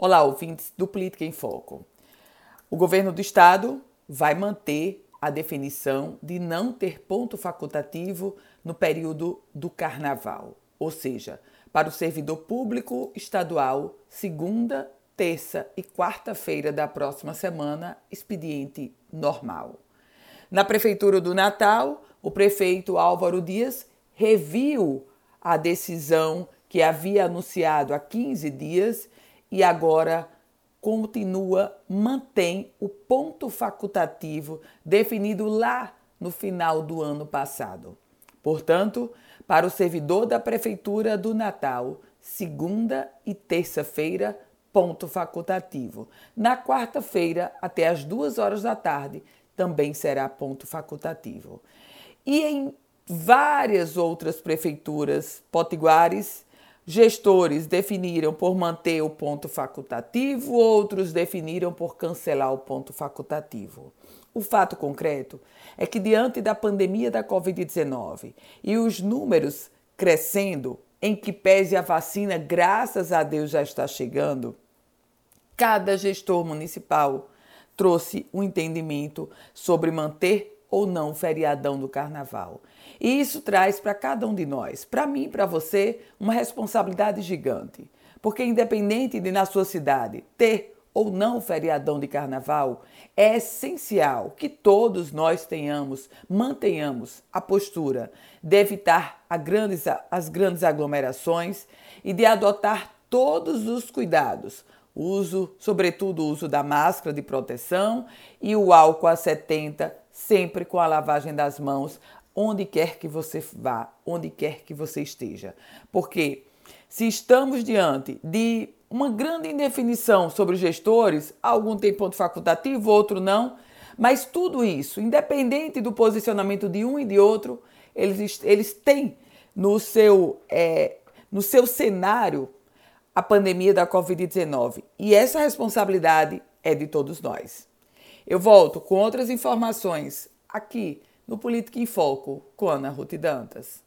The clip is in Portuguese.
Olá, ouvintes do Política em Foco. O governo do estado vai manter a definição de não ter ponto facultativo no período do carnaval, ou seja, para o servidor público estadual, segunda, terça e quarta-feira da próxima semana, expediente normal. Na Prefeitura do Natal, o prefeito Álvaro Dias reviu a decisão que havia anunciado há 15 dias e agora continua, mantém o ponto facultativo definido lá no final do ano passado. Portanto, para o servidor da Prefeitura do Natal, segunda e terça-feira, ponto facultativo. Na quarta-feira, até as duas horas da tarde, também será ponto facultativo. E em várias outras prefeituras potiguares, Gestores definiram por manter o ponto facultativo, outros definiram por cancelar o ponto facultativo. O fato concreto é que, diante da pandemia da Covid-19 e os números crescendo, em que pese a vacina, graças a Deus, já está chegando, cada gestor municipal trouxe um entendimento sobre manter ou não feriadão do carnaval. E isso traz para cada um de nós, para mim e para você, uma responsabilidade gigante. Porque, independente de na sua cidade ter ou não feriadão de carnaval, é essencial que todos nós tenhamos, mantenhamos a postura de evitar grandes, as grandes aglomerações e de adotar todos os cuidados uso, sobretudo o uso da máscara de proteção e o álcool a 70, sempre com a lavagem das mãos, onde quer que você vá, onde quer que você esteja. Porque se estamos diante de uma grande indefinição sobre os gestores, algum tem ponto facultativo, outro não, mas tudo isso, independente do posicionamento de um e de outro, eles, eles têm no seu, é, no seu cenário a pandemia da Covid-19 e essa responsabilidade é de todos nós. Eu volto com outras informações aqui no Política em Foco com Ana Ruth Dantas.